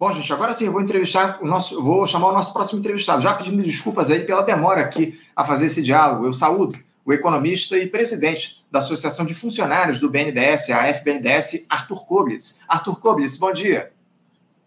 Bom, gente, agora sim eu vou entrevistar o nosso, vou chamar o nosso próximo entrevistado, já pedindo desculpas aí pela demora aqui a fazer esse diálogo. Eu saúdo o economista e presidente da Associação de Funcionários do BNDES, a FBNDES, Arthur Koblitz. Arthur Koblitz, bom dia.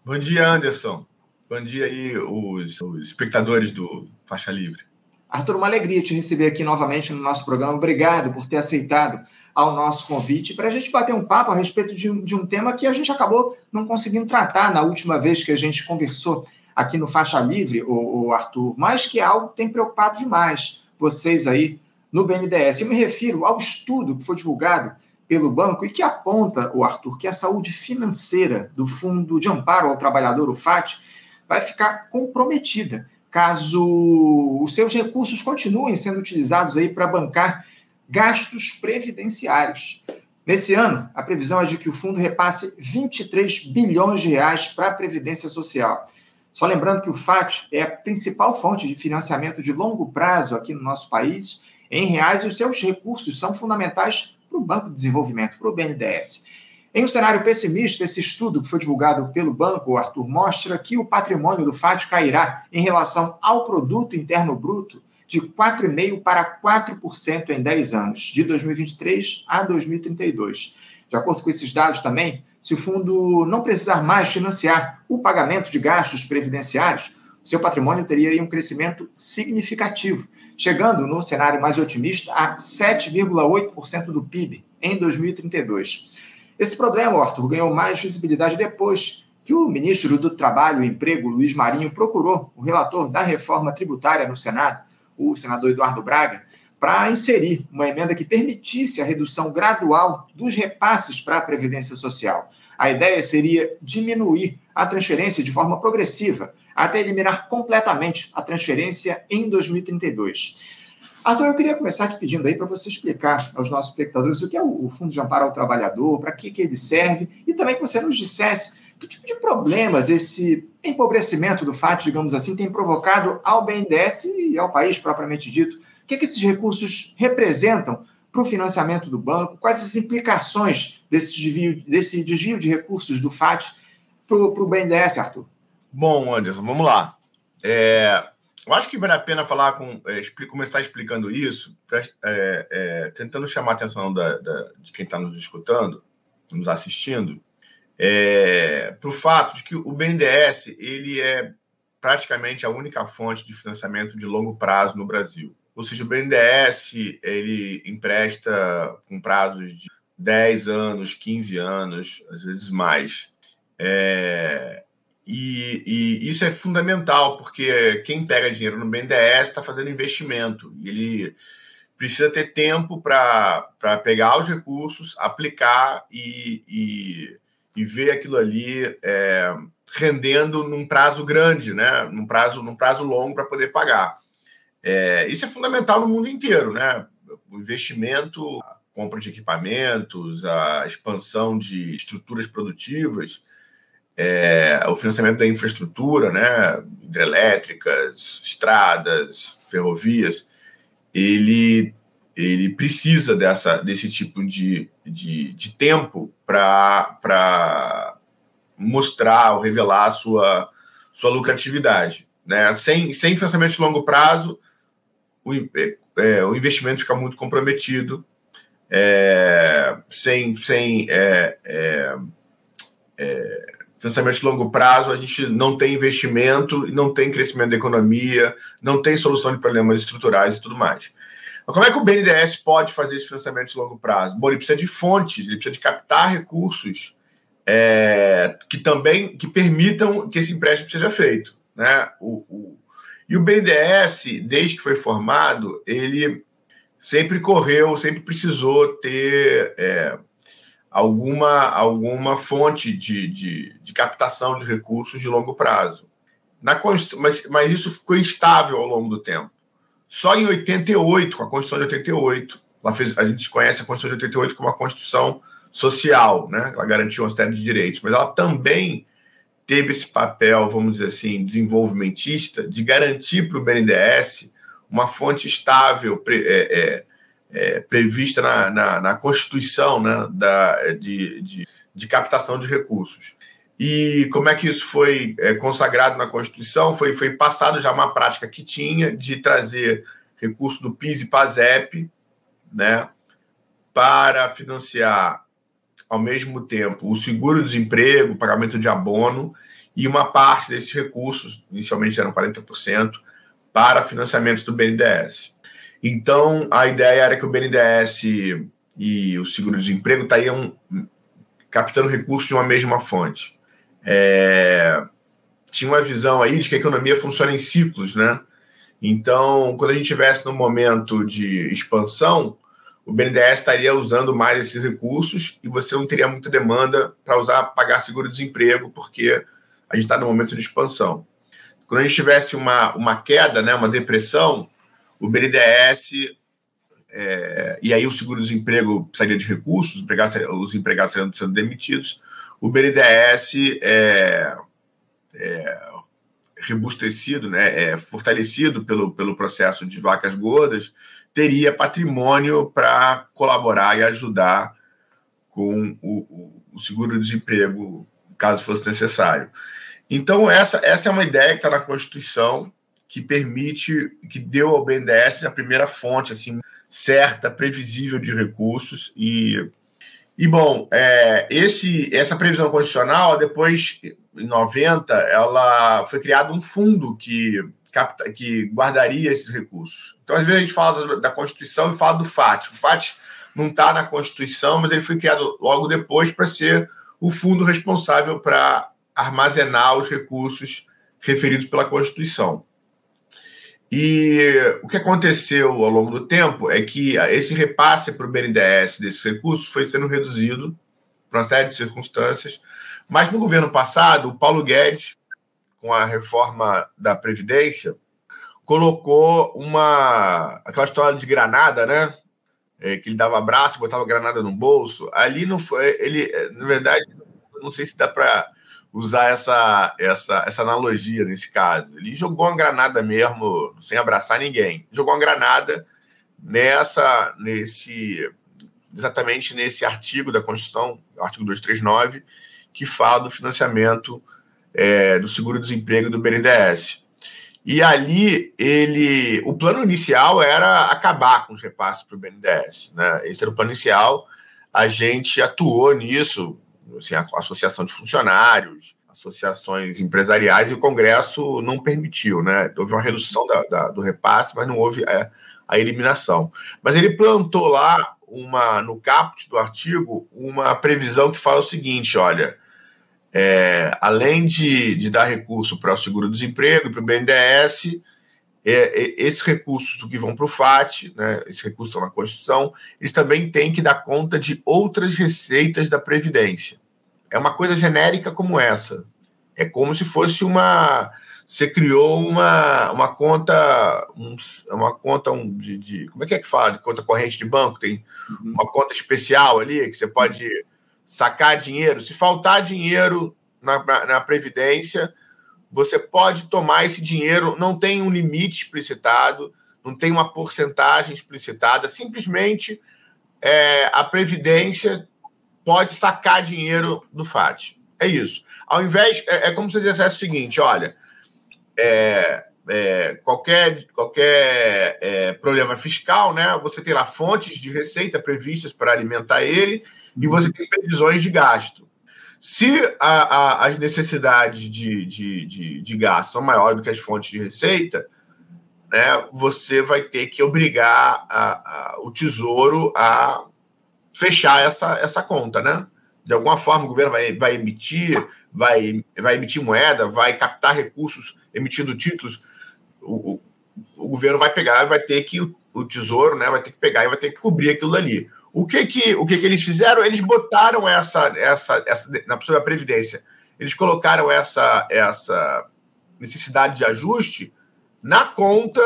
Bom dia, Anderson. Bom dia aí, os, os espectadores do Faixa Livre. Arthur, uma alegria te receber aqui novamente no nosso programa. Obrigado por ter aceitado ao nosso convite para a gente bater um papo a respeito de, de um tema que a gente acabou não conseguindo tratar na última vez que a gente conversou aqui no Faixa Livre, o, o Arthur, mas que é algo que tem preocupado demais vocês aí no BNDES. Eu me refiro ao estudo que foi divulgado pelo banco e que aponta, o Arthur, que a saúde financeira do Fundo de Amparo ao Trabalhador, o FAT, vai ficar comprometida caso os seus recursos continuem sendo utilizados aí para bancar gastos previdenciários. Nesse ano, a previsão é de que o fundo repasse 23 bilhões de reais para a Previdência Social. Só lembrando que o FAT é a principal fonte de financiamento de longo prazo aqui no nosso país, em reais, e os seus recursos são fundamentais para o Banco de Desenvolvimento, para o BNDES. Em um cenário pessimista, esse estudo que foi divulgado pelo banco, Arthur, mostra que o patrimônio do FAT cairá em relação ao produto interno bruto de 4,5% para 4% em 10 anos, de 2023 a 2032. De acordo com esses dados também, se o fundo não precisar mais financiar o pagamento de gastos previdenciários, seu patrimônio teria um crescimento significativo, chegando, no cenário mais otimista, a 7,8% do PIB em 2032. Esse problema, Arthur, ganhou mais visibilidade depois que o ministro do Trabalho e Emprego, Luiz Marinho, procurou o relator da reforma tributária no Senado, o senador Eduardo Braga, para inserir uma emenda que permitisse a redução gradual dos repasses para a Previdência Social. A ideia seria diminuir a transferência de forma progressiva, até eliminar completamente a transferência em 2032. Arthur, eu queria começar te pedindo aí para você explicar aos nossos espectadores o que é o Fundo de Amparo ao Trabalhador, para que, que ele serve, e também que você nos dissesse que tipo de problemas esse empobrecimento do FAT, digamos assim, tem provocado ao BNDES e ao país propriamente dito. O que, que esses recursos representam para o financiamento do banco? Quais as implicações desse desvio, desse desvio de recursos do FAT para o BNDES, Arthur? Bom, Anderson, vamos lá. É, eu acho que vale a pena falar com. É, começar explicando isso, pra, é, é, tentando chamar a atenção da, da, de quem está nos escutando, nos assistindo, é, para o fato de que o BNDES ele é praticamente a única fonte de financiamento de longo prazo no Brasil. Ou seja, o BNDES ele empresta com prazos de 10 anos, 15 anos, às vezes mais. É, e, e, isso é fundamental, porque quem pega dinheiro no BNDES está fazendo investimento. E ele precisa ter tempo para pegar os recursos, aplicar e, e, e ver aquilo ali é, rendendo num prazo grande, né? num, prazo, num prazo longo para poder pagar. É, isso é fundamental no mundo inteiro. Né? O investimento, a compra de equipamentos, a expansão de estruturas produtivas é, o financiamento da infraestrutura, né, hidrelétricas, estradas, ferrovias, ele, ele precisa dessa, desse tipo de, de, de tempo para mostrar ou revelar a sua, sua lucratividade. Né? Sem, sem financiamento de longo prazo, o, é, o investimento fica muito comprometido, é, sem, sem é, é, é financiamento de longo prazo, a gente não tem investimento, não tem crescimento da economia, não tem solução de problemas estruturais e tudo mais. Mas como é que o BNDES pode fazer esse financiamento de longo prazo? Bom, ele precisa de fontes, ele precisa de captar recursos é, que também que permitam que esse empréstimo seja feito. Né? O, o, e o BNDES, desde que foi formado, ele sempre correu, sempre precisou ter é, alguma, alguma fonte de, de, de captação de recursos de longo prazo. Na, mas, mas isso ficou instável ao longo do tempo. Só em 88, com a Constituição de 88, ela fez, a gente conhece a Constituição de 88 como uma Constituição social, né? ela garantiu uma série de direitos, mas ela também teve esse papel, vamos dizer assim, desenvolvimentista, de garantir para o BNDES uma fonte estável, é, é, é, prevista na, na, na, Constituição né, da, de, de, de, captação de recursos. E como é que isso foi é, consagrado na Constituição? Foi, foi passado já uma prática que tinha de trazer recurso do PIS e PASEP, né, para financiar ao mesmo tempo o seguro-desemprego, pagamento de abono e uma parte desses recursos, inicialmente eram 40%, para financiamento do BNDES. Então, a ideia era que o BNDES e o seguro-desemprego estariam captando recursos de uma mesma fonte. É, tinha uma visão aí de que a economia funciona em ciclos, né? Então, quando a gente estivesse no momento de expansão, o BNDES estaria usando mais esses recursos e você não teria muita demanda para usar pagar seguro-desemprego, porque a gente está no momento de expansão. Quando a gente tivesse uma, uma queda, né, uma depressão, o BNDES é, e aí o seguro-desemprego precisaria de recursos, os empregados, os empregados seriam sendo demitidos, o BNDES é, é né, é, fortalecido pelo, pelo processo de vacas gordas, teria patrimônio para colaborar e ajudar com o, o seguro-desemprego, caso fosse necessário. Então, essa, essa é uma ideia que está na Constituição, que permite, que deu ao BNDES a primeira fonte assim, certa, previsível de recursos. E, e bom, é, esse, essa previsão constitucional, depois, em 90, ela foi criado um fundo que, capta, que guardaria esses recursos. Então, às vezes, a gente fala da Constituição e fala do FAT. O FAT não está na Constituição, mas ele foi criado logo depois para ser o fundo responsável para armazenar os recursos referidos pela Constituição. E o que aconteceu ao longo do tempo é que esse repasse para o BNDES desses recursos foi sendo reduzido por uma série de circunstâncias. Mas no governo passado, o Paulo Guedes, com a reforma da Previdência, colocou uma. aquela história de granada, né? É, que ele dava abraço, botava granada no bolso. Ali não foi. Ele, na verdade, não sei se dá para usar essa, essa, essa analogia nesse caso. Ele jogou uma granada mesmo, sem abraçar ninguém. Jogou uma granada nessa, nesse, exatamente nesse artigo da Constituição, artigo 239, que fala do financiamento é, do seguro-desemprego do BNDES. E ali ele, o plano inicial era acabar com os repasses para o BNDES, né? Esse era o plano inicial. A gente atuou nisso, assim, a associação de funcionários, associações empresariais, e o Congresso não permitiu, né? Houve uma redução da, da, do repasse, mas não houve a, é, a eliminação. Mas ele plantou lá uma no caput do artigo uma previsão que fala o seguinte: olha, é, além de, de dar recurso para o seguro-desemprego e para o BNDES, é, é, esses recursos que vão para o FAT, né, esses recursos estão na Constituição, eles também têm que dar conta de outras receitas da Previdência. É uma coisa genérica como essa. É como se fosse uma. Você criou uma, uma conta, um, uma conta um, de, de, Como é que é que fala? De conta corrente de banco? Tem uhum. uma conta especial ali que você pode sacar dinheiro. Se faltar dinheiro na, na, na Previdência, você pode tomar esse dinheiro, não tem um limite explicitado, não tem uma porcentagem explicitada, simplesmente é, a Previdência pode sacar dinheiro do FAT. É isso. Ao invés, é, é como se dissesse o seguinte: olha, é, é, qualquer, qualquer é, problema fiscal, né? Você tem lá fontes de receita previstas para alimentar ele e você tem previsões de gasto. Se a, a, as necessidades de, de, de, de gasto são maiores do que as fontes de receita, né, você vai ter que obrigar a, a, o Tesouro a fechar essa, essa conta, né? De alguma forma, o governo vai, vai emitir, vai, vai emitir moeda, vai captar recursos emitindo títulos. O, o, o governo vai pegar, vai ter que o tesouro, né? Vai ter que pegar e vai ter que cobrir aquilo ali. O que que, o que, que eles fizeram? Eles botaram essa, essa, essa na pessoa da Previdência, eles colocaram essa, essa necessidade de ajuste na conta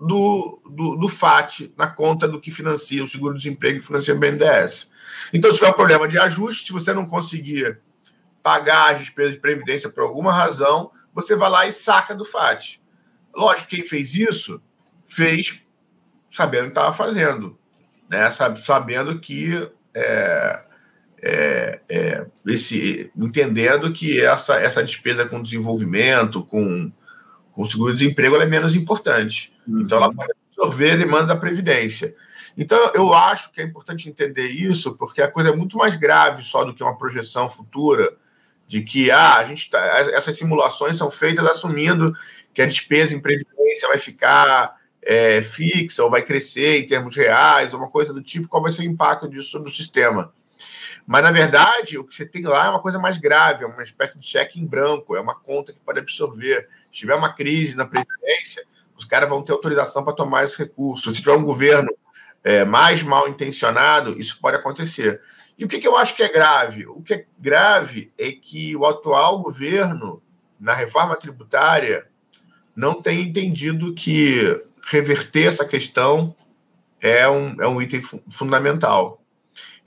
do, do, do, FAT, na conta do que financia o seguro-desemprego e financia o BNDES. Então, se tiver um problema de ajuste, se você não conseguir pagar as despesas de previdência por alguma razão, você vai lá e saca do FAT. Lógico, quem fez isso, fez sabendo o que estava fazendo né, sabendo que é, é, é, esse, entendendo que essa, essa despesa com desenvolvimento, com, com seguro-desemprego, é menos importante. Uhum. Então, ela pode absorver a demanda da Previdência. Então, eu acho que é importante entender isso, porque a coisa é muito mais grave só do que uma projeção futura de que ah, a gente tá, essas simulações são feitas assumindo que a despesa em previdência vai ficar é, fixa ou vai crescer em termos reais, ou uma coisa do tipo, qual vai ser o impacto disso sobre o sistema. Mas, na verdade, o que você tem lá é uma coisa mais grave, é uma espécie de cheque em branco, é uma conta que pode absorver. Se tiver uma crise na Previdência, os caras vão ter autorização para tomar esse recurso. Se tiver um governo é, mais mal intencionado, isso pode acontecer. E o que, que eu acho que é grave? O que é grave é que o atual governo, na reforma tributária, não tem entendido que reverter essa questão é um, é um item fundamental.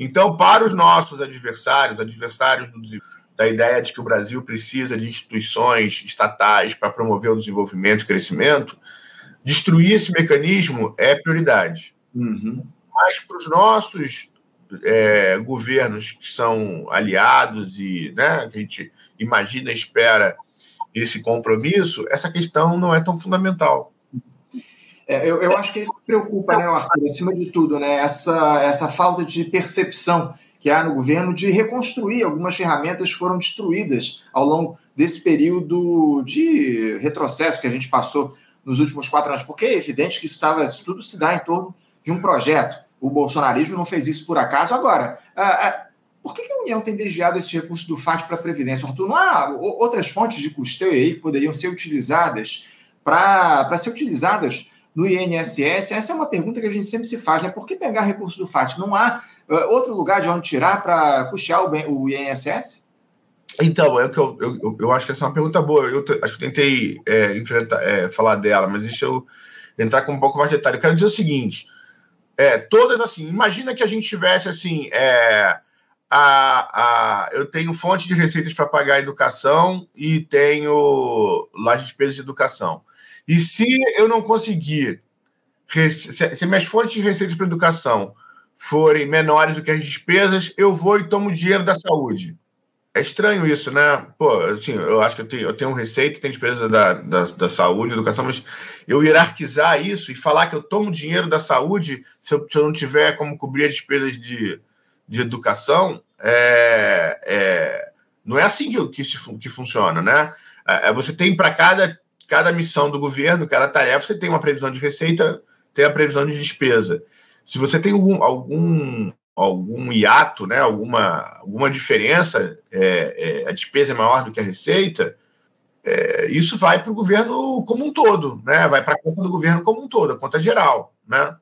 Então, para os nossos adversários, adversários do, da ideia de que o Brasil precisa de instituições estatais para promover o desenvolvimento e crescimento, destruir esse mecanismo é prioridade. Uhum. Mas para os nossos é, governos que são aliados e né, que a gente imagina, espera esse compromisso, essa questão não é tão fundamental. É, eu, eu acho que isso preocupa, né, Arthur, acima de tudo, né, essa, essa falta de percepção que há no governo de reconstruir algumas ferramentas que foram destruídas ao longo desse período de retrocesso que a gente passou nos últimos quatro anos, porque é evidente que isso, estava, isso tudo se dá em torno de um projeto. O bolsonarismo não fez isso por acaso. Agora, ah, ah, por que a União tem desviado esse recurso do FAT para a Previdência? Arthur, não há outras fontes de custeio aí que poderiam ser utilizadas para ser utilizadas no INSS? Essa é uma pergunta que a gente sempre se faz, né? Por que pegar recurso do FAT? Não há uh, outro lugar de onde tirar para custear o, o, INSS? Então, é que eu, eu, eu, acho que essa é uma pergunta boa. Eu acho que eu tentei é, enfrentar, é, falar dela, mas deixa eu entrar com um pouco mais de detalhe. Eu quero dizer o seguinte: é, todas assim, imagina que a gente tivesse assim, é, a, a, eu tenho fonte de receitas para pagar a educação e tenho lá as despesas de educação. E se eu não conseguir, se, minhas fontes de receitas para educação forem menores do que as despesas, eu vou e tomo dinheiro da saúde. É estranho isso, né? Pô, assim, eu acho que eu tenho, eu tenho receita, tenho despesa da, da, da, saúde, educação, mas eu hierarquizar isso e falar que eu tomo dinheiro da saúde se eu, se eu não tiver como cobrir as despesas de, de educação, é, é, não é assim que, que, que funciona, né? É, é você tem para cada, cada missão do governo, cada tarefa, você tem uma previsão de receita, tem a previsão de despesa. Se você tem algum, algum algum hiato, né, alguma, alguma diferença, é, é, a despesa é maior do que a receita, é, isso vai para o governo como um todo, né, vai para a conta do governo como um todo, a conta geral. Né?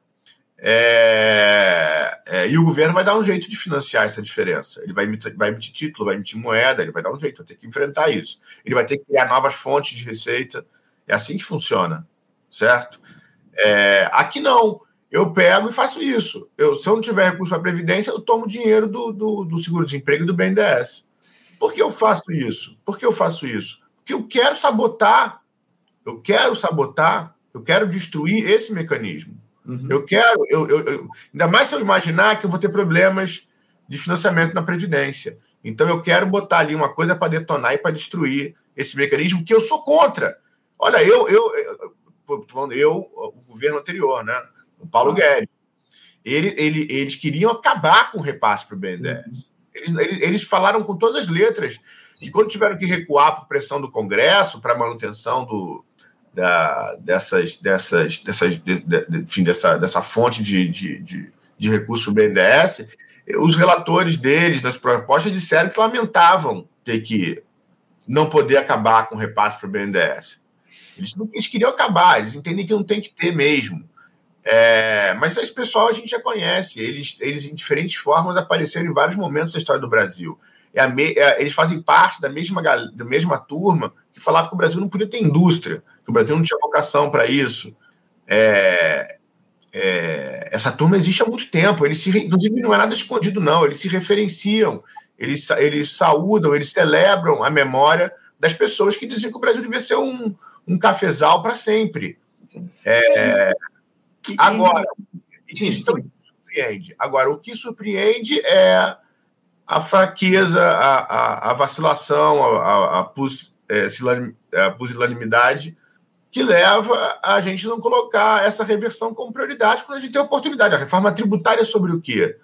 É, é, e o governo vai dar um jeito de financiar essa diferença. Ele vai emitir, vai emitir título, vai emitir moeda, ele vai dar um jeito, vai ter que enfrentar isso. Ele vai ter que criar novas fontes de receita. É assim que funciona, certo? É, aqui não eu pego e faço isso. Eu, se eu não tiver recurso para Previdência, eu tomo dinheiro do, do, do seguro-desemprego e do BNDES. Por que eu faço isso? Por que eu faço isso? Porque eu quero sabotar, eu quero sabotar, eu quero destruir esse mecanismo. Uhum. Eu quero, eu, eu, eu, ainda mais se eu imaginar que eu vou ter problemas de financiamento na Previdência. Então eu quero botar ali uma coisa para detonar e para destruir esse mecanismo que eu sou contra. Olha, eu, eu, eu, eu, eu o governo anterior, né? o Paulo ah. Guedes. Ele, ele, eles queriam acabar com o repasse para o BNDES. Uhum. Eles, eles, eles, falaram com todas as letras que quando tiveram que recuar por pressão do Congresso para manutenção do, da, dessas, dessas, dessas, de, de, enfim, dessa, dessa fonte de, de, de, de recurso para o BNDES, os relatores deles, das propostas, disseram que lamentavam ter que não poder acabar com o repasse para o BNDES. Eles, eles queriam acabar, eles entendem que não tem que ter mesmo. É, mas esse pessoal a gente já conhece, eles, eles em diferentes formas apareceram em vários momentos da história do Brasil. É me, é, eles fazem parte da mesma, da mesma turma que falava que o Brasil não podia ter indústria, que o Brasil não tinha vocação para isso. É, é, essa turma existe há muito tempo, eles se, inclusive não é nada escondido, não, eles se referenciam, eles, eles saúdam, eles celebram a memória das pessoas que diziam que o Brasil devia ser um, um cafezal para sempre. É, Agora, isso surpreende. Agora, o que surpreende é a fraqueza, a, a, a vacilação, a, a, é, a pusilanimidade que leva a gente não colocar essa reversão como prioridade quando a gente tem oportunidade. A reforma tributária é sobre o quê?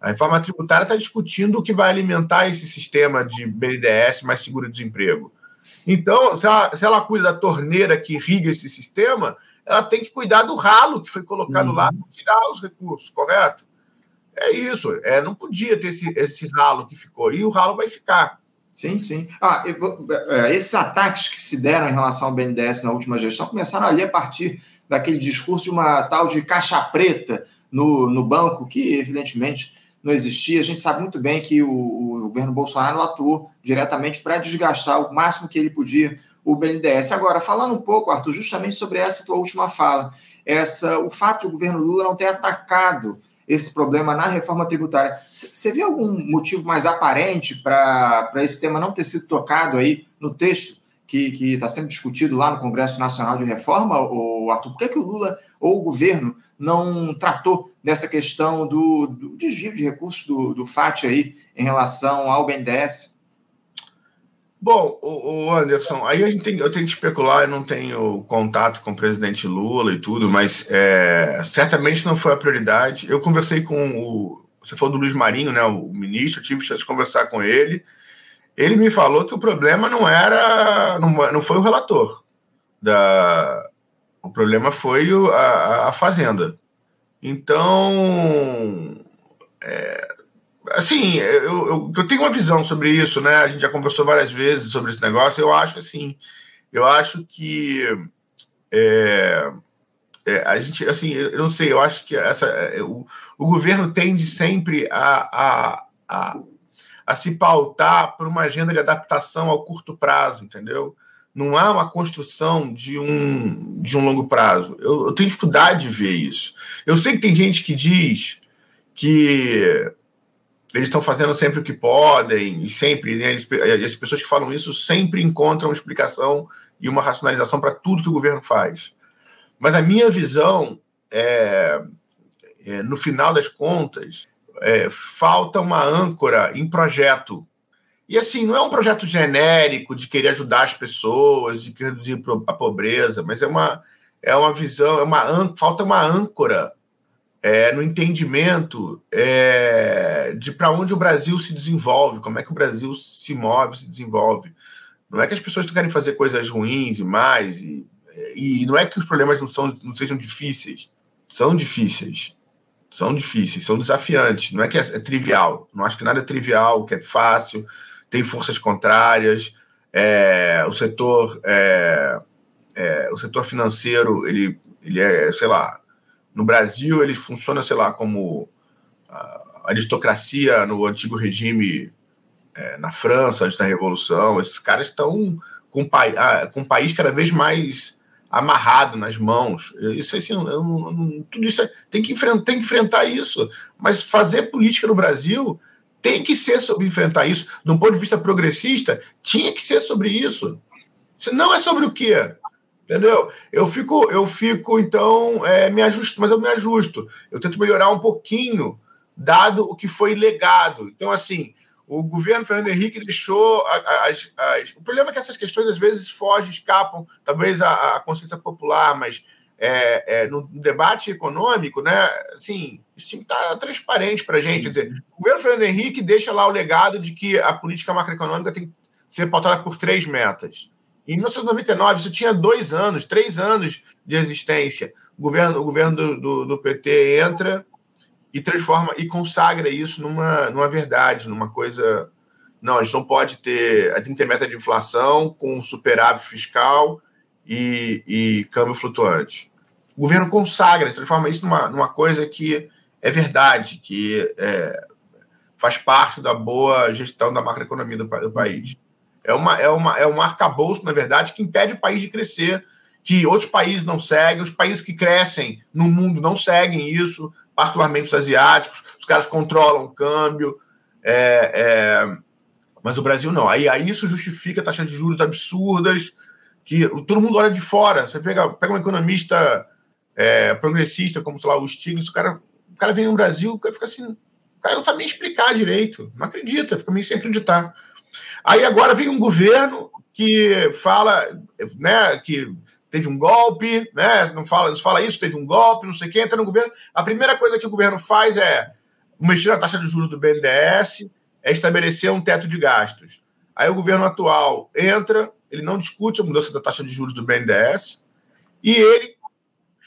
A reforma tributária está discutindo o que vai alimentar esse sistema de BNDES mais seguro de desemprego. Então, se ela, se ela cuida da torneira que irriga esse sistema, ela tem que cuidar do ralo que foi colocado uhum. lá para tirar os recursos, correto? É isso. É, não podia ter esse, esse ralo que ficou. E o ralo vai ficar. Sim, sim. Ah, eu, é, esses ataques que se deram em relação ao BNDES na última gestão começaram ali a partir daquele discurso de uma tal de caixa preta no, no banco, que evidentemente não existia. A gente sabe muito bem que o, o governo Bolsonaro atuou diretamente para desgastar o máximo que ele podia o BNDES. Agora, falando um pouco, Arthur, justamente sobre essa tua última fala, essa, o fato de o governo Lula não ter atacado esse problema na reforma tributária. Você vê algum motivo mais aparente para esse tema não ter sido tocado aí no texto que está sendo discutido lá no Congresso Nacional de Reforma, ou Arthur? Por que, que o Lula ou o governo não tratou dessa questão do, do desvio de recursos do, do FAT aí em relação ao BNDES? Bom, o, Anderson, aí a gente tem, eu tenho que especular, eu não tenho contato com o presidente Lula e tudo, mas é, certamente não foi a prioridade. Eu conversei com o. Você falou do Luiz Marinho, né, o ministro, eu tive chance de conversar com ele. Ele me falou que o problema não era. Não, não foi o relator. Da, o problema foi o, a, a Fazenda. Então. É, assim, eu, eu, eu, tenho uma visão sobre isso, né? A gente já conversou várias vezes sobre esse negócio. Eu acho assim, eu acho que é, é, a gente, assim, eu não sei, eu acho que essa, é, o, o governo tende sempre a, a, a, a se pautar por uma agenda de adaptação ao curto prazo, entendeu? Não há uma construção de um, de um longo prazo. Eu, eu tenho dificuldade de ver isso. Eu sei que tem gente que diz que eles estão fazendo sempre o que podem, e sempre, né, as pessoas que falam isso sempre encontram uma explicação e uma racionalização para tudo que o governo faz. Mas a minha visão é, é no final das contas, é, falta uma âncora em projeto. E assim, não é um projeto genérico de querer ajudar as pessoas, de reduzir a pobreza, mas é uma, é uma visão, é uma, falta uma âncora é, no entendimento é, de para onde o Brasil se desenvolve, como é que o Brasil se move, se desenvolve. Não é que as pessoas querem fazer coisas ruins e mais, e, e não é que os problemas não, são, não sejam difíceis. São difíceis. São difíceis, são desafiantes. Não é que é, é trivial. Não acho que nada é trivial, que é fácil. Tem forças contrárias. É, o setor é, é, o setor financeiro ele, ele é, sei lá, no Brasil, ele funciona, sei lá, como aristocracia no antigo regime é, na França, antes da Revolução. Esses caras estão com, com o país cada vez mais amarrado nas mãos. Isso assim, tudo isso é, tem que enfrentar, tem que enfrentar isso. Mas fazer política no Brasil tem que ser sobre enfrentar isso. De um ponto de vista progressista, tinha que ser sobre isso. Se não é sobre o quê? Entendeu? Eu fico, eu fico, então, é, me ajusto, mas eu me ajusto. Eu tento melhorar um pouquinho, dado o que foi legado. Então, assim, o governo Fernando Henrique deixou as, as, o problema é que essas questões às vezes fogem, escapam, talvez a, a consciência popular, mas é, é, no debate econômico, né? Assim, isso tinha que estar transparente para a gente. Quer dizer, o governo Fernando Henrique deixa lá o legado de que a política macroeconômica tem que ser pautada por três metas. Em 1999, isso tinha dois anos, três anos de existência. O governo, o governo do, do, do PT entra e transforma e consagra isso numa, numa verdade, numa coisa. Não, a gente não pode ter. Tem que ter meta de inflação com superávit fiscal e, e câmbio flutuante. O governo consagra, transforma isso numa, numa coisa que é verdade, que é, faz parte da boa gestão da macroeconomia do, do país. É, uma, é, uma, é um arcabouço, na verdade, que impede o país de crescer, que outros países não seguem, os países que crescem no mundo não seguem isso, particularmente os asiáticos, os caras controlam o câmbio, é, é, mas o Brasil não. Aí, aí isso justifica taxas de juros absurdas, que todo mundo olha de fora. Você pega, pega um economista é, progressista, como sei lá, o Stiglitz, o cara, o cara vem no Brasil, fica assim, cara não sabe nem explicar direito, não acredita, fica meio sem acreditar. Aí agora vem um governo que fala né, que teve um golpe, né, não fala, não fala isso, teve um golpe, não sei quem, entra no governo. A primeira coisa que o governo faz é mexer na taxa de juros do BNDES, é estabelecer um teto de gastos. Aí o governo atual entra, ele não discute a mudança da taxa de juros do BNDES e ele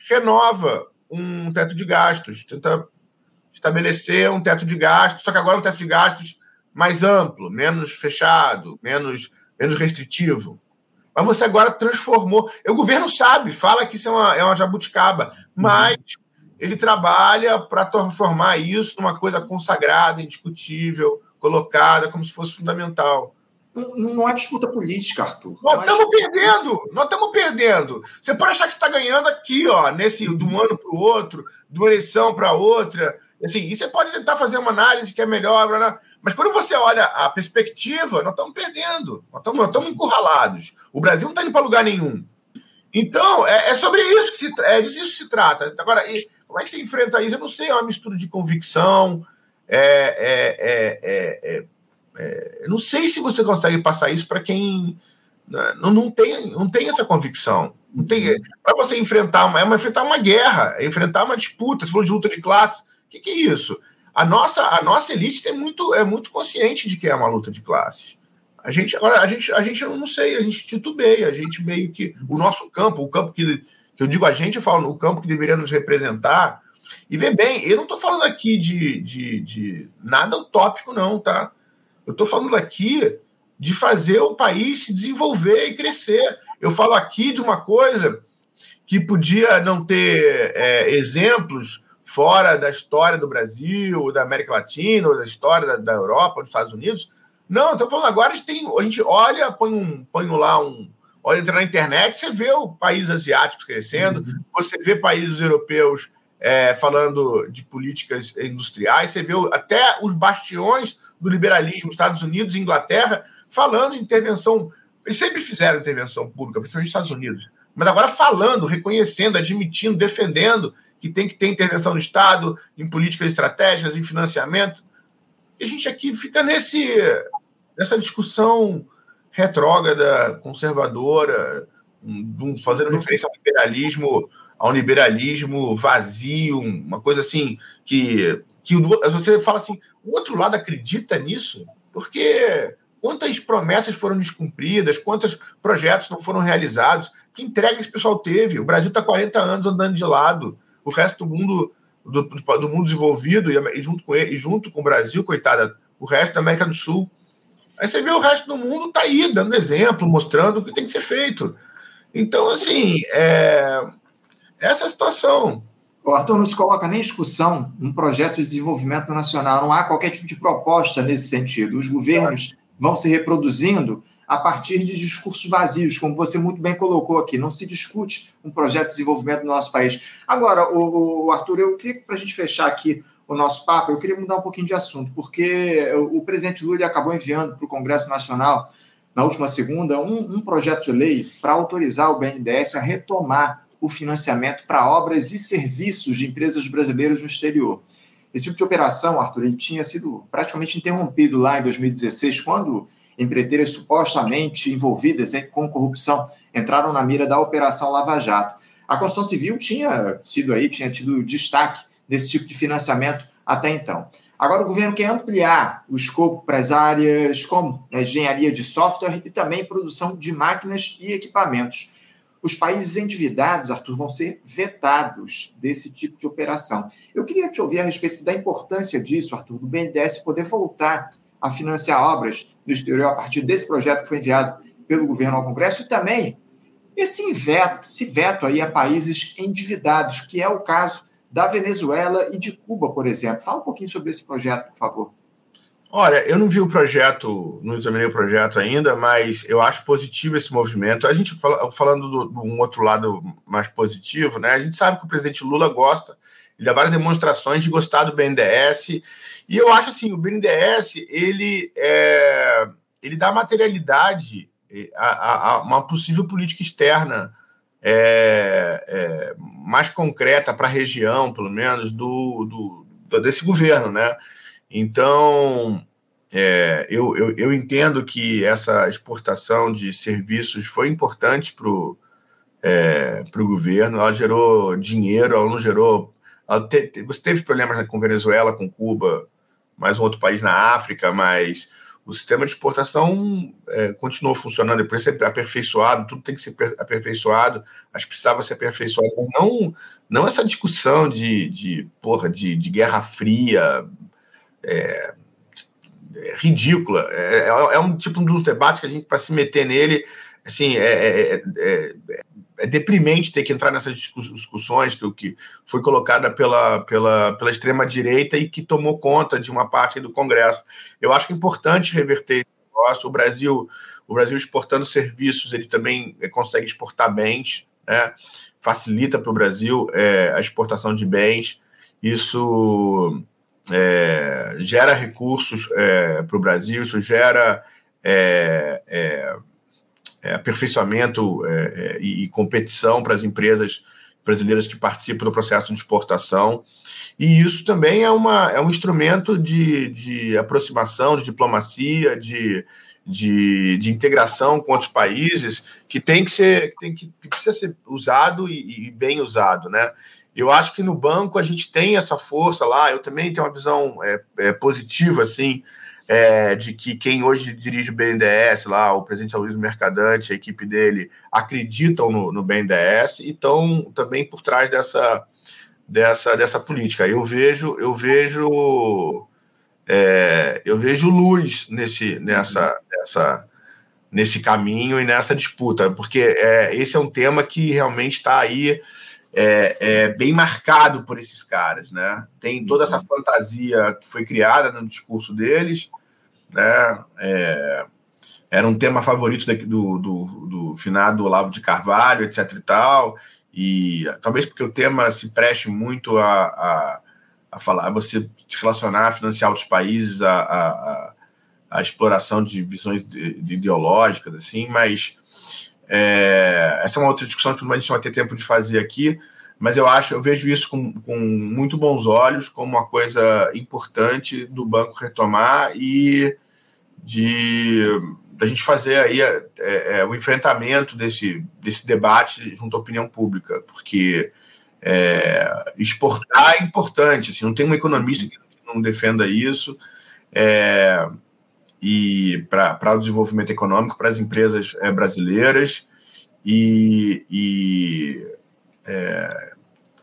renova um teto de gastos, tenta estabelecer um teto de gastos, só que agora é um teto de gastos mais amplo, menos fechado, menos, menos restritivo. Mas você agora transformou. O governo sabe, fala que isso é uma, é uma jabuticaba, mas uhum. ele trabalha para transformar isso numa coisa consagrada, indiscutível, colocada como se fosse fundamental. Não é disputa política, Arthur. Nós estamos é... perdendo, nós estamos perdendo. Você pode achar que você está ganhando aqui, ó, nesse, de um ano para o outro, de uma eleição para outra. Assim, e você pode tentar fazer uma análise que é melhor, mas quando você olha a perspectiva, nós estamos perdendo, nós estamos, nós estamos encurralados. O Brasil não está indo para lugar nenhum. Então, é, é, sobre isso que se, é disso que se trata. Agora, e, como é que você enfrenta isso? Eu não sei, é uma mistura de convicção, é, é, é, é, não sei se você consegue passar isso para quem né, não, não, tem, não tem essa convicção. Não tem para você enfrentar uma, é enfrentar uma guerra, é enfrentar uma disputa. Você falou de luta de classe. O que, que, é isso? A nossa, a nossa elite tem muito, é muito consciente de que é uma luta de classes. A gente agora a gente a gente não sei, a gente titubeia, a gente meio que o nosso campo, o campo que, que eu digo a gente, eu falo o campo que deveria nos representar. E vê bem, eu não estou falando aqui de, de, de nada utópico, não, tá? Eu estou falando aqui de fazer o país se desenvolver e crescer. Eu falo aqui de uma coisa que podia não ter é, exemplos fora da história do Brasil, da América Latina, ou da história da, da Europa, dos Estados Unidos. Não, estou falando agora, a gente, tem, a gente olha, põe, um, põe lá um. Olha, entra na internet, você vê o país asiático crescendo, uhum. você vê países europeus é, falando de políticas industriais, você vê até os bastiões do liberalismo, Estados Unidos e Inglaterra, falando de intervenção. Eles sempre fizeram intervenção pública, principalmente nos Estados Unidos, mas agora falando, reconhecendo, admitindo, defendendo que tem que ter intervenção do Estado em políticas estratégicas, em financiamento. E a gente aqui fica nesse, nessa discussão retrógrada, conservadora, fazendo referência ao liberalismo a um liberalismo vazio, uma coisa assim que, que você fala assim, o outro lado acredita nisso? Porque quantas promessas foram descumpridas, quantos projetos não foram realizados, que entrega esse pessoal teve? O Brasil está 40 anos andando de lado, o resto do mundo do, do mundo desenvolvido e, junto com ele, junto com o Brasil, coitada, o resto da América do Sul. Aí você vê o resto do mundo tá aí, dando exemplo, mostrando o que tem que ser feito. Então, assim, é, essa é a situação. O Arthur não se coloca nem em discussão um projeto de desenvolvimento nacional. Não há qualquer tipo de proposta nesse sentido. Os governos vão se reproduzindo a partir de discursos vazios, como você muito bem colocou aqui. Não se discute um projeto de desenvolvimento no nosso país. Agora, o, o Arthur, eu queria, para a gente fechar aqui o nosso papo, eu queria mudar um pouquinho de assunto, porque o presidente Lula acabou enviando para o Congresso Nacional, na última segunda, um, um projeto de lei para autorizar o BNDES a retomar o financiamento para obras e serviços de empresas brasileiras no exterior. Esse tipo de operação, Arthur, ele tinha sido praticamente interrompido lá em 2016, quando empreiteiras supostamente envolvidas com corrupção entraram na mira da Operação Lava Jato. A construção civil tinha sido aí, tinha tido destaque nesse tipo de financiamento até então. Agora o governo quer ampliar o escopo para as áreas como engenharia de software e também produção de máquinas e equipamentos os países endividados, Arthur, vão ser vetados desse tipo de operação. Eu queria te ouvir a respeito da importância disso, Arthur, do BNDES poder voltar a financiar obras do exterior a partir desse projeto que foi enviado pelo governo ao Congresso e também esse veto, esse veto aí a países endividados, que é o caso da Venezuela e de Cuba, por exemplo. Fala um pouquinho sobre esse projeto, por favor. Olha, eu não vi o projeto, não examinei o projeto ainda, mas eu acho positivo esse movimento. A gente fala, falando de um outro lado mais positivo, né? A gente sabe que o presidente Lula gosta, ele dá várias demonstrações de gostar do BNDES, e eu acho assim, o BNDES ele é, ele dá materialidade a, a, a uma possível política externa é, é, mais concreta para a região, pelo menos, do, do, desse governo, né? Então, é, eu, eu, eu, entendo que essa exportação de serviços foi importante para o é, governo, ela gerou dinheiro, ela não gerou. Ela te, você teve problemas com Venezuela, com Cuba, mais um outro país na África, mas o sistema de exportação é, continuou funcionando, depois ser aperfeiçoado, tudo tem que ser aperfeiçoado, acho que precisava ser aperfeiçoado, não, não essa discussão de, de porra, de, de guerra fria, é, é ridícula, é, é, é um tipo dos debates que a gente, para se meter nele, assim, é, é, é, é deprimente ter que entrar nessas discussões que, que foi colocada pela, pela, pela extrema-direita e que tomou conta de uma parte do Congresso. Eu acho que é importante reverter esse negócio. O Brasil, o Brasil exportando serviços, ele também consegue exportar bens, né? facilita para o Brasil é, a exportação de bens. Isso é, gera recursos é, para o Brasil, isso gera é, é, é, aperfeiçoamento é, e competição para as empresas brasileiras que participam do processo de exportação. E isso também é, uma, é um instrumento de, de aproximação, de diplomacia, de, de, de integração com outros países que tem que ser, tem que, que precisa ser usado e, e bem usado, né? Eu acho que no banco a gente tem essa força lá. Eu também tenho uma visão é, é, positiva, assim, é, de que quem hoje dirige o BNDES, lá, o presidente Aloysio Mercadante, a equipe dele, acreditam no, no BNDES e estão também por trás dessa, dessa, dessa política. Eu vejo, eu vejo, é, eu vejo luz nesse, nessa, nessa, nesse caminho e nessa disputa, porque é, esse é um tema que realmente está aí é, é, bem marcado por esses caras, né? Tem toda essa fantasia que foi criada no discurso deles, né? É, era um tema favorito do, do, do finado Olavo de Carvalho, etc e tal, e talvez porque o tema se preste muito a, a, a falar, a você se relacionar, a financiar outros países, a, a, a exploração de visões de, de ideológicas, assim, mas é, essa é uma outra discussão que não vai ter tempo de fazer aqui, mas eu acho, eu vejo isso com, com muito bons olhos, como uma coisa importante do banco retomar e de a gente fazer aí é, é, o enfrentamento desse, desse debate junto à opinião pública, porque é, exportar é importante, assim, não tem um economista que não defenda isso, é, e para o desenvolvimento econômico, para as empresas é, brasileiras, e, e é,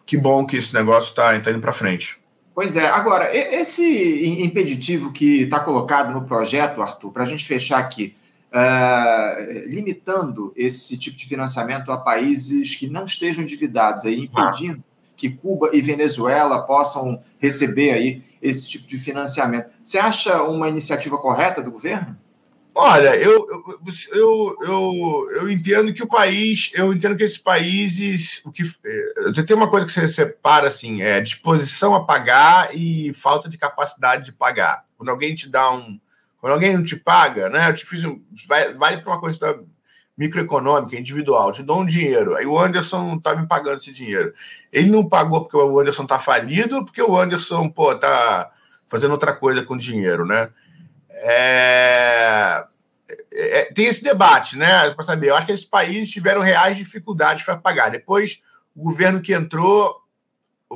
que bom que esse negócio está tá indo para frente. Pois é. Agora, esse impeditivo que está colocado no projeto, Arthur, para a gente fechar aqui, uh, limitando esse tipo de financiamento a países que não estejam endividados, aí, impedindo ah. que Cuba e Venezuela possam receber aí esse tipo de financiamento. Você acha uma iniciativa correta do governo? Olha, eu, eu, eu, eu, entendo que o país, eu entendo que esses países, o que eh, tem uma coisa que você separa assim, é disposição a pagar e falta de capacidade de pagar. Quando alguém te dá um, quando alguém não te paga, né? Eu te fiz um, vale para uma coisa microeconômica, individual, te dou um dinheiro. Aí o Anderson não está me pagando esse dinheiro. Ele não pagou porque o Anderson está falido, porque o Anderson, pô, tá fazendo outra coisa com o dinheiro, né? É, é, é, tem esse debate, né? Para saber. Eu acho que esses países tiveram reais dificuldades para pagar. Depois, o governo que entrou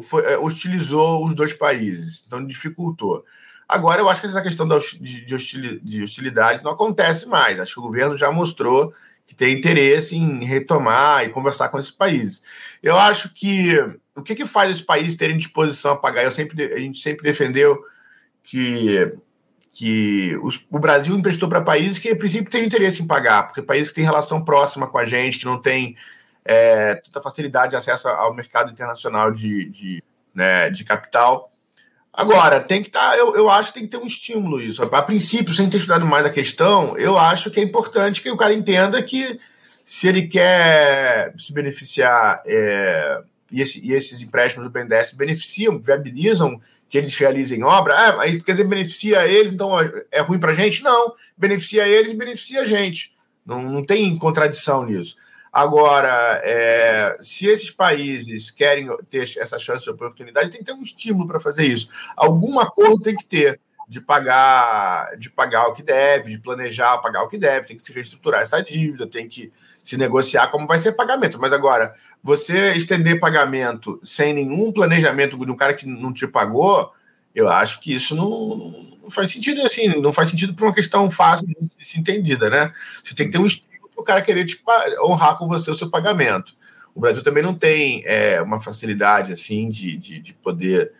foi, é, hostilizou os dois países, então dificultou. Agora, eu acho que essa questão de hostilidade não acontece mais. Acho que o governo já mostrou que tem interesse em retomar e conversar com esses países. Eu acho que o que, que faz os países terem disposição a pagar? Eu sempre, a gente sempre defendeu que que os, o Brasil emprestou para países que, a princípio, têm interesse em pagar, porque países que têm relação próxima com a gente, que não têm é, tanta facilidade de acesso ao mercado internacional de, de, né, de capital. Agora, tem que estar, tá, eu, eu acho que tem que ter um estímulo isso. A princípio, sem ter estudado mais a questão, eu acho que é importante que o cara entenda que se ele quer se beneficiar, é, e, esse, e esses empréstimos do BNDES beneficiam, viabilizam que eles realizem obra, ah, aí quer dizer, beneficia eles, então é ruim para a gente? Não, beneficia eles e beneficia a gente. Não, não tem contradição nisso. Agora, é, se esses países querem ter essa chance de oportunidade, tem que ter um estímulo para fazer isso. Algum acordo tem que ter. de pagar, de pagar o que deve, de planejar pagar o que deve, tem que se reestruturar essa dívida, tem que se negociar como vai ser pagamento. Mas agora, você estender pagamento sem nenhum planejamento de um cara que não te pagou, eu acho que isso não, não faz sentido assim, não faz sentido por uma questão fácil de se entendida, né? Você tem que ter um para o cara querer te honrar com você o seu pagamento. O Brasil também não tem é, uma facilidade assim de, de, de poder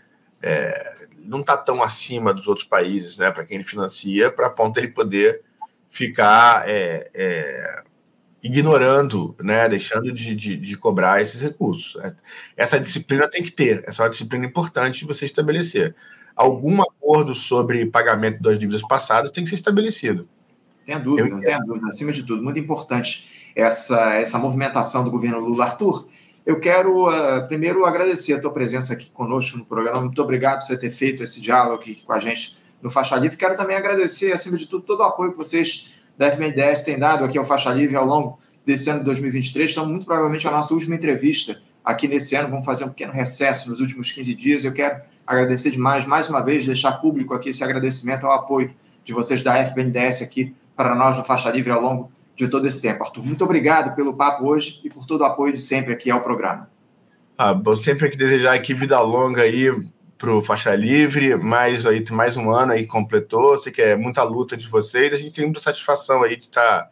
é, não está tão acima dos outros países, né, para quem ele financia, para ponto ele poder ficar é, é, ignorando, né, deixando de, de, de, cobrar esses recursos. Essa disciplina tem que ter, essa é uma disciplina importante de você estabelecer. Algum acordo sobre pagamento das dívidas passadas tem que ser estabelecido. Tem dúvida, não tem dúvida. Acima de tudo, muito importante essa, essa movimentação do governo Lula. Arthur, eu quero uh, primeiro agradecer a tua presença aqui conosco no programa. Muito obrigado por você ter feito esse diálogo aqui com a gente no Faixa Livre. Quero também agradecer, acima de tudo, todo o apoio que vocês da FMDS têm dado aqui ao Faixa Livre ao longo desse ano de 2023. Então, muito provavelmente a nossa última entrevista aqui nesse ano. Vamos fazer um pequeno recesso nos últimos 15 dias. Eu quero agradecer demais, mais uma vez, deixar público aqui esse agradecimento ao apoio de vocês da FBNDS aqui para nós no Faixa Livre ao longo de todo esse tempo. Arthur, muito obrigado pelo papo hoje e por todo o apoio de sempre aqui ao programa. Ah, bom, sempre que desejar aqui vida longa aí para o Faixa Livre, mais aí mais um ano aí completou, sei que é muita luta de vocês, a gente tem muita satisfação aí de estar tá,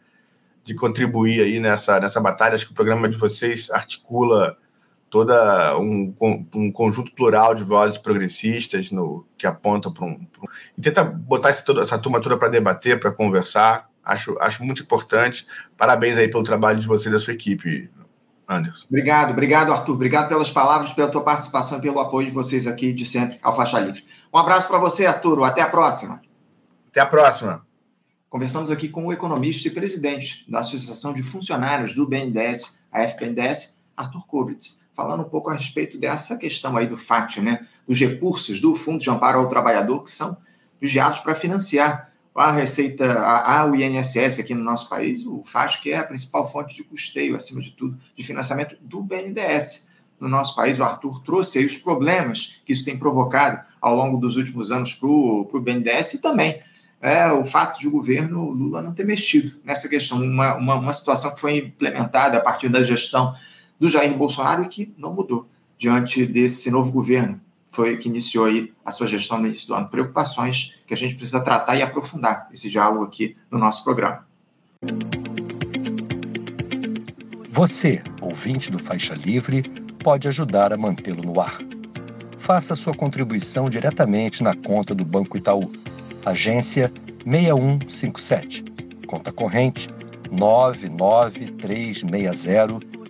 de contribuir aí nessa, nessa batalha, acho que o programa de vocês articula toda um, um conjunto plural de vozes progressistas no que apontam para um, um, e tenta botar essa, toda, essa turma toda para debater, para conversar. Acho, acho muito importante. Parabéns aí pelo trabalho de você e da sua equipe, Anderson. Obrigado, obrigado, Arthur. Obrigado pelas palavras, pela tua participação e pelo apoio de vocês aqui de sempre ao Faixa Livre. Um abraço para você, Arthur. Até a próxima. Até a próxima. Conversamos aqui com o economista e presidente da Associação de Funcionários do BNDES, a FBNDES, Arthur Kubitz, falando um pouco a respeito dessa questão aí do FAT, né? Dos recursos do Fundo de Amparo ao Trabalhador que são desviados para financiar a receita, a, a, o INSS aqui no nosso país, o FAS, que é a principal fonte de custeio, acima de tudo, de financiamento do BNDES. No nosso país, o Arthur trouxe aí os problemas que isso tem provocado ao longo dos últimos anos para o BNDES e também é, o fato de o governo Lula não ter mexido nessa questão, uma, uma, uma situação que foi implementada a partir da gestão do Jair Bolsonaro e que não mudou diante desse novo governo foi que iniciou aí a sua gestão no início do ano. Preocupações que a gente precisa tratar e aprofundar esse diálogo aqui no nosso programa. Você, ouvinte do Faixa Livre, pode ajudar a mantê-lo no ar. Faça sua contribuição diretamente na conta do Banco Itaú, agência 6157, conta corrente 99360,